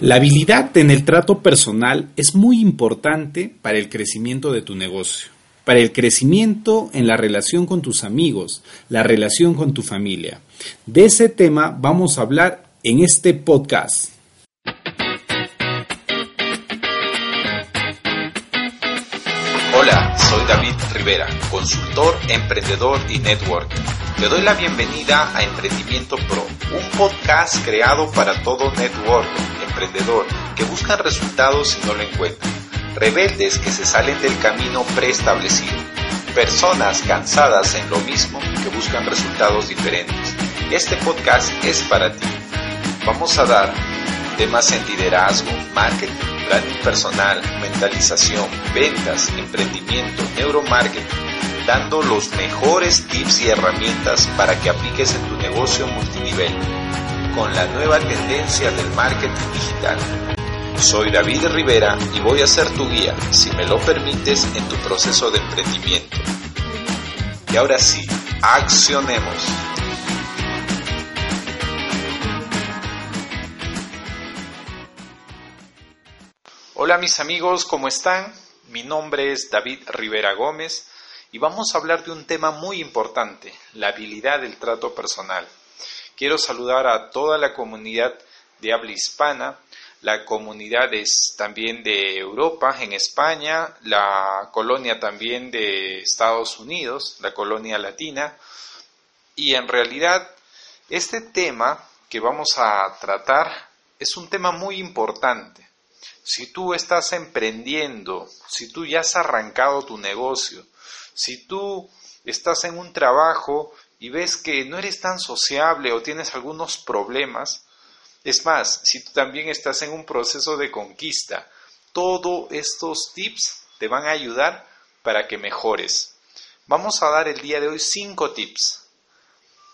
La habilidad en el trato personal es muy importante para el crecimiento de tu negocio, para el crecimiento en la relación con tus amigos, la relación con tu familia. De ese tema vamos a hablar en este podcast. Hola, soy David Rivera, consultor, emprendedor y networker. Te doy la bienvenida a Emprendimiento Pro, un podcast creado para todo networker emprendedor que buscan resultados y no lo encuentran, rebeldes que se salen del camino preestablecido, personas cansadas en lo mismo que buscan resultados diferentes. Este podcast es para ti. Vamos a dar temas en liderazgo, marketing, branding personal, mentalización, ventas, emprendimiento, neuromarketing, dando los mejores tips y herramientas para que apliques en tu negocio multinivel con la nueva tendencia del marketing digital. Soy David Rivera y voy a ser tu guía, si me lo permites, en tu proceso de emprendimiento. Y ahora sí, accionemos. Hola mis amigos, ¿cómo están? Mi nombre es David Rivera Gómez y vamos a hablar de un tema muy importante, la habilidad del trato personal. Quiero saludar a toda la comunidad de habla hispana, la comunidad es también de Europa, en España, la colonia también de Estados Unidos, la colonia latina. Y en realidad, este tema que vamos a tratar es un tema muy importante. Si tú estás emprendiendo, si tú ya has arrancado tu negocio, si tú estás en un trabajo y ves que no eres tan sociable o tienes algunos problemas, es más, si tú también estás en un proceso de conquista, todos estos tips te van a ayudar para que mejores. Vamos a dar el día de hoy cinco tips.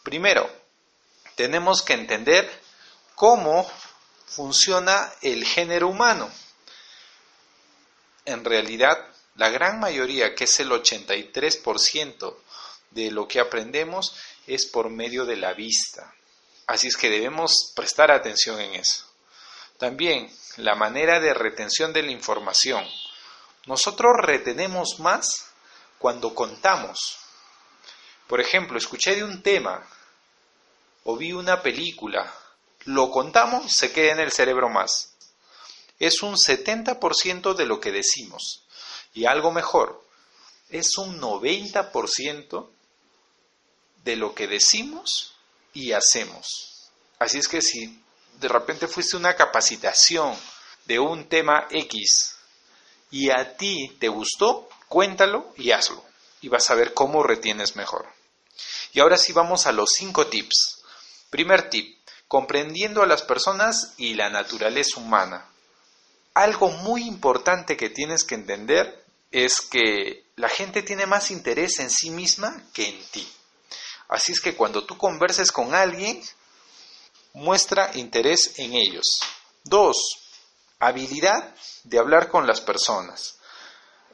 Primero, tenemos que entender cómo funciona el género humano. En realidad, la gran mayoría, que es el 83%, de lo que aprendemos es por medio de la vista. Así es que debemos prestar atención en eso. También la manera de retención de la información. Nosotros retenemos más cuando contamos. Por ejemplo, escuché de un tema o vi una película, lo contamos, se queda en el cerebro más. Es un 70% de lo que decimos. Y algo mejor, es un 90% de lo que decimos y hacemos. Así es que si de repente fuiste una capacitación de un tema X y a ti te gustó, cuéntalo y hazlo. Y vas a ver cómo retienes mejor. Y ahora sí vamos a los cinco tips. Primer tip, comprendiendo a las personas y la naturaleza humana. Algo muy importante que tienes que entender es que la gente tiene más interés en sí misma que en ti. Así es que cuando tú converses con alguien, muestra interés en ellos. Dos, habilidad de hablar con las personas.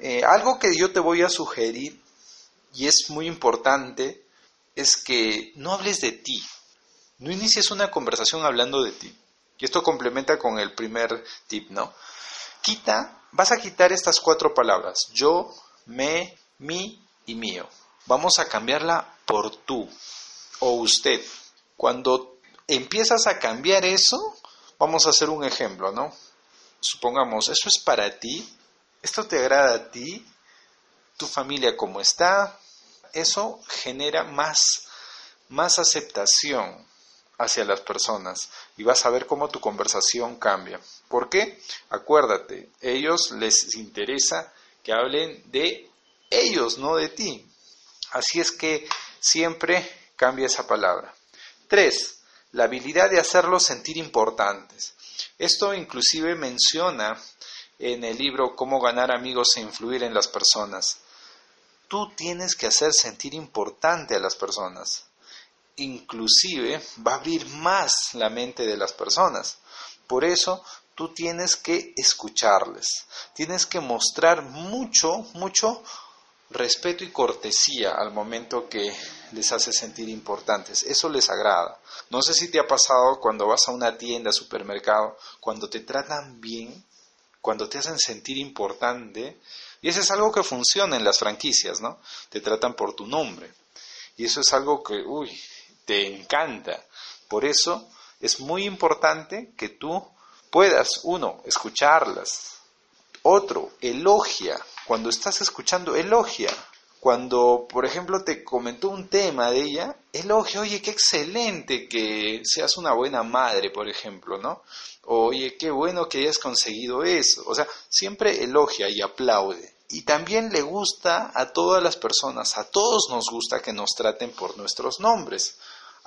Eh, algo que yo te voy a sugerir, y es muy importante, es que no hables de ti. No inicies una conversación hablando de ti. Y esto complementa con el primer tip, ¿no? Quita, vas a quitar estas cuatro palabras. Yo, me, mi y mío. Vamos a cambiarla por tú o usted. Cuando empiezas a cambiar eso, vamos a hacer un ejemplo, ¿no? Supongamos, eso es para ti, esto te agrada a ti, tu familia como está, eso genera más, más aceptación hacia las personas y vas a ver cómo tu conversación cambia. ¿Por qué? Acuérdate, ellos les interesa que hablen de ellos, no de ti. Así es que siempre cambia esa palabra. Tres, la habilidad de hacerlos sentir importantes. Esto inclusive menciona en el libro Cómo ganar amigos e influir en las personas. Tú tienes que hacer sentir importante a las personas. Inclusive va a abrir más la mente de las personas. Por eso tú tienes que escucharles. Tienes que mostrar mucho, mucho respeto y cortesía al momento que les hace sentir importantes. Eso les agrada. No sé si te ha pasado cuando vas a una tienda, supermercado, cuando te tratan bien, cuando te hacen sentir importante. Y eso es algo que funciona en las franquicias, ¿no? Te tratan por tu nombre. Y eso es algo que, uy, te encanta. Por eso es muy importante que tú puedas, uno, escucharlas. Otro, elogia. Cuando estás escuchando, elogia. Cuando, por ejemplo, te comentó un tema de ella, elogia, oye, qué excelente que seas una buena madre, por ejemplo, ¿no? Oye, qué bueno que hayas conseguido eso. O sea, siempre elogia y aplaude. Y también le gusta a todas las personas, a todos nos gusta que nos traten por nuestros nombres.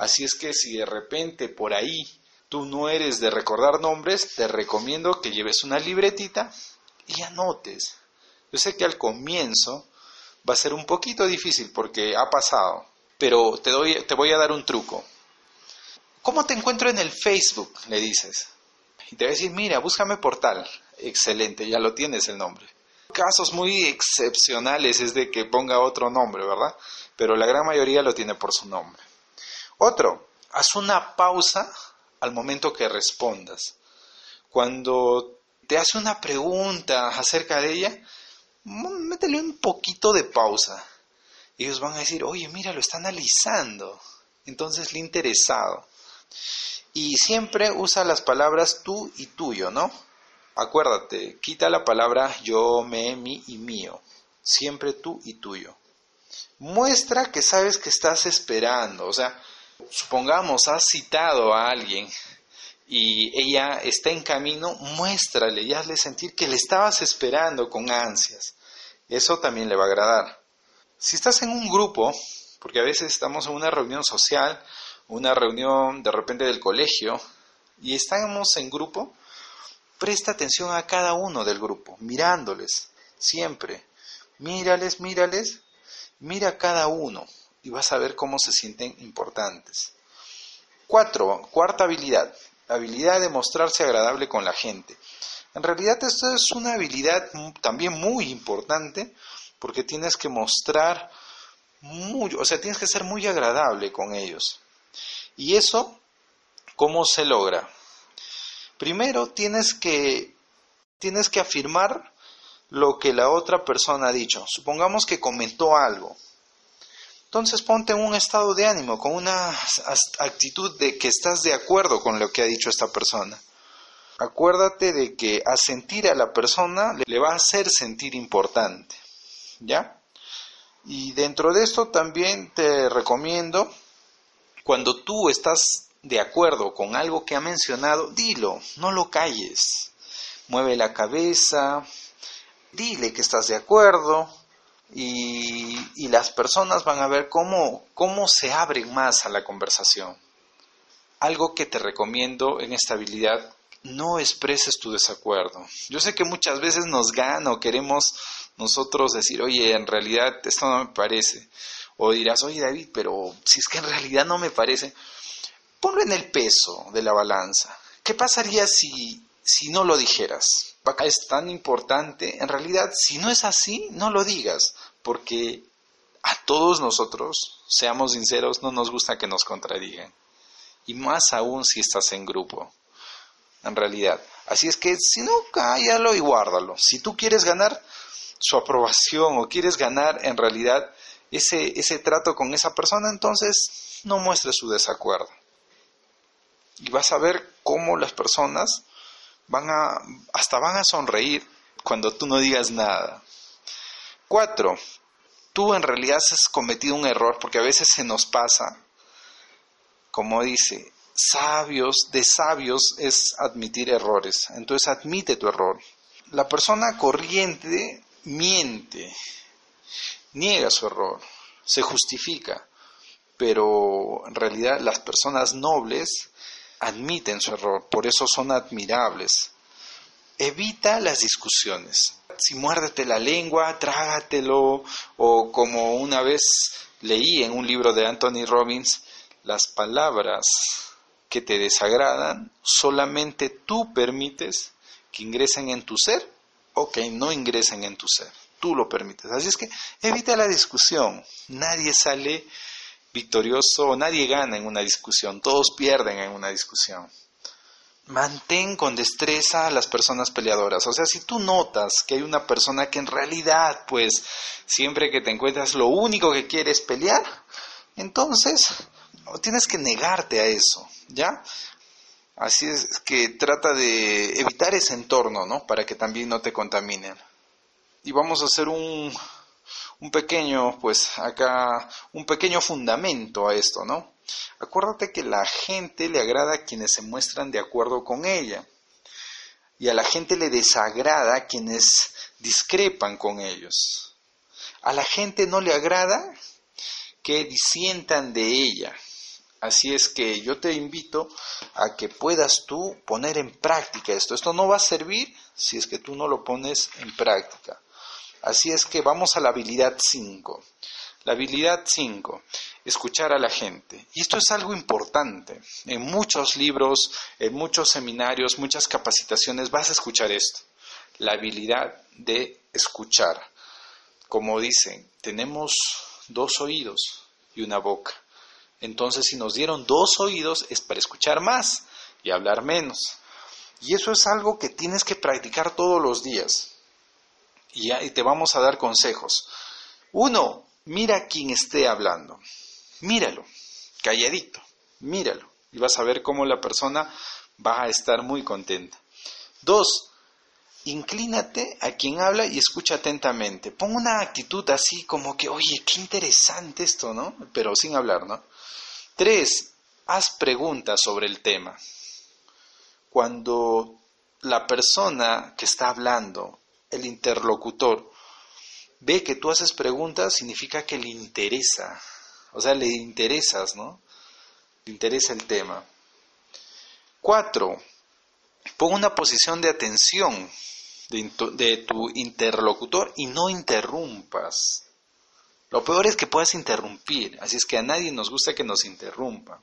Así es que si de repente por ahí tú no eres de recordar nombres, te recomiendo que lleves una libretita y anotes. Yo sé que al comienzo va a ser un poquito difícil porque ha pasado, pero te, doy, te voy a dar un truco. ¿Cómo te encuentro en el Facebook? Le dices. Y te va a decir, mira, búscame por tal. Excelente, ya lo tienes el nombre. Casos muy excepcionales es de que ponga otro nombre, ¿verdad? Pero la gran mayoría lo tiene por su nombre. Otro, haz una pausa al momento que respondas. Cuando te hace una pregunta acerca de ella, métele un poquito de pausa. Ellos van a decir, oye, mira, lo está analizando. Entonces, le interesado. Y siempre usa las palabras tú y tuyo, ¿no? Acuérdate, quita la palabra yo, me, mi y mío. Siempre tú y tuyo. Muestra que sabes que estás esperando. O sea, supongamos, has citado a alguien y ella está en camino, muéstrale y hazle sentir que le estabas esperando con ansias. Eso también le va a agradar. Si estás en un grupo, porque a veces estamos en una reunión social, una reunión de repente del colegio, y estamos en grupo, presta atención a cada uno del grupo, mirándoles, siempre. Mírales, mírales, mira a cada uno y vas a ver cómo se sienten importantes. Cuatro, cuarta habilidad, habilidad de mostrarse agradable con la gente. En realidad esto es una habilidad también muy importante porque tienes que mostrar muy, o sea, tienes que ser muy agradable con ellos. Y eso, ¿cómo se logra? Primero tienes que, tienes que afirmar lo que la otra persona ha dicho. Supongamos que comentó algo. Entonces ponte en un estado de ánimo, con una actitud de que estás de acuerdo con lo que ha dicho esta persona. Acuérdate de que a sentir a la persona le va a hacer sentir importante. ¿Ya? Y dentro de esto también te recomiendo, cuando tú estás de acuerdo con algo que ha mencionado, dilo, no lo calles. Mueve la cabeza, dile que estás de acuerdo y, y las personas van a ver cómo, cómo se abren más a la conversación. Algo que te recomiendo en esta habilidad, no expreses tu desacuerdo. Yo sé que muchas veces nos gana o queremos nosotros decir, oye, en realidad esto no me parece. O dirás, oye David, pero si es que en realidad no me parece, ponlo en el peso de la balanza. ¿Qué pasaría si, si no lo dijeras? Es tan importante. En realidad, si no es así, no lo digas, porque a todos nosotros, seamos sinceros, no nos gusta que nos contradigan. Y más aún si estás en grupo, en realidad. Así es que si no, cállalo y guárdalo. Si tú quieres ganar su aprobación o quieres ganar en realidad ese, ese trato con esa persona, entonces no muestres su desacuerdo. Y vas a ver cómo las personas van a, hasta van a sonreír cuando tú no digas nada. Cuatro, tú en realidad has cometido un error porque a veces se nos pasa, como dice, sabios, de sabios es admitir errores. Entonces admite tu error. La persona corriente miente, niega su error, se justifica, pero en realidad las personas nobles admiten su error, por eso son admirables. Evita las discusiones. Si muérdete la lengua, trágatelo, o como una vez leí en un libro de Anthony Robbins, las palabras que te desagradan, solamente tú permites que ingresen en tu ser o que no ingresen en tu ser. tú lo permites. Así es que evita la discusión. Nadie sale victorioso, nadie gana en una discusión, todos pierden en una discusión. Mantén con destreza a las personas peleadoras. O sea, si tú notas que hay una persona que en realidad, pues, siempre que te encuentras lo único que quiere es pelear, entonces tienes que negarte a eso, ¿ya? Así es que trata de evitar ese entorno, ¿no? Para que también no te contaminen. Y vamos a hacer un, un pequeño, pues acá, un pequeño fundamento a esto, ¿no? Acuérdate que la gente le agrada a quienes se muestran de acuerdo con ella. Y a la gente le desagrada a quienes discrepan con ellos. A la gente no le agrada que disientan de ella. Así es que yo te invito a que puedas tú poner en práctica esto. Esto no va a servir si es que tú no lo pones en práctica. Así es que vamos a la habilidad 5. La habilidad 5, escuchar a la gente. Y esto es algo importante. En muchos libros, en muchos seminarios, muchas capacitaciones vas a escuchar esto. La habilidad de escuchar. Como dicen, tenemos dos oídos y una boca. Entonces, si nos dieron dos oídos es para escuchar más y hablar menos. Y eso es algo que tienes que practicar todos los días. Y, te vamos a dar consejos. Uno, mira a quien esté hablando. Míralo, calladito, míralo. Y vas a ver cómo la persona va a estar muy contenta. Dos, inclínate a quien habla y escucha atentamente. Pon una actitud así como que, oye, qué interesante esto, ¿no? Pero sin hablar, ¿no? Tres, haz preguntas sobre el tema. Cuando la persona que está hablando, el interlocutor, ve que tú haces preguntas, significa que le interesa. O sea, le interesas, ¿no? Le interesa el tema. Cuatro, pon una posición de atención de, tu interlocutor y no interrumpas. Lo peor es que puedas interrumpir, así es que a nadie nos gusta que nos interrumpa.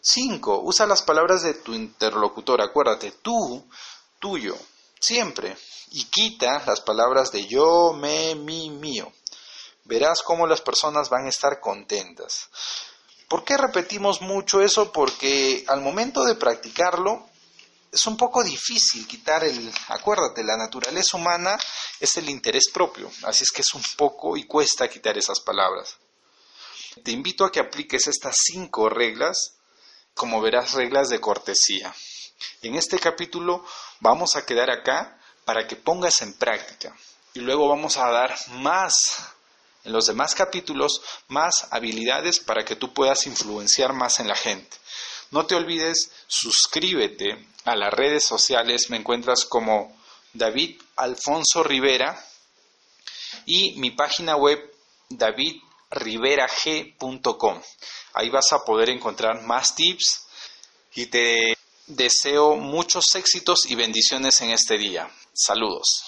5. Usa las palabras de tu interlocutor, acuérdate, tú, tuyo, siempre. Y quita las palabras de yo, me, mi, mío. Verás cómo las personas van a estar contentas. ¿Por qué repetimos mucho eso? Porque al momento de practicarlo, es un poco difícil quitar el, acuérdate, la naturaleza humana es el interés propio, así es que es un poco y cuesta quitar esas palabras. Te invito a que apliques estas cinco reglas, como verás, reglas de cortesía. En este capítulo vamos a quedar acá para que pongas en práctica y luego vamos a dar más en los demás capítulos más habilidades para que tú puedas influenciar más en la gente. No te olvides, suscríbete a las redes sociales, me encuentras como David Alfonso Rivera y mi página web davidriverag.com. Ahí vas a poder encontrar más tips y te deseo muchos éxitos y bendiciones en este día. Saludos.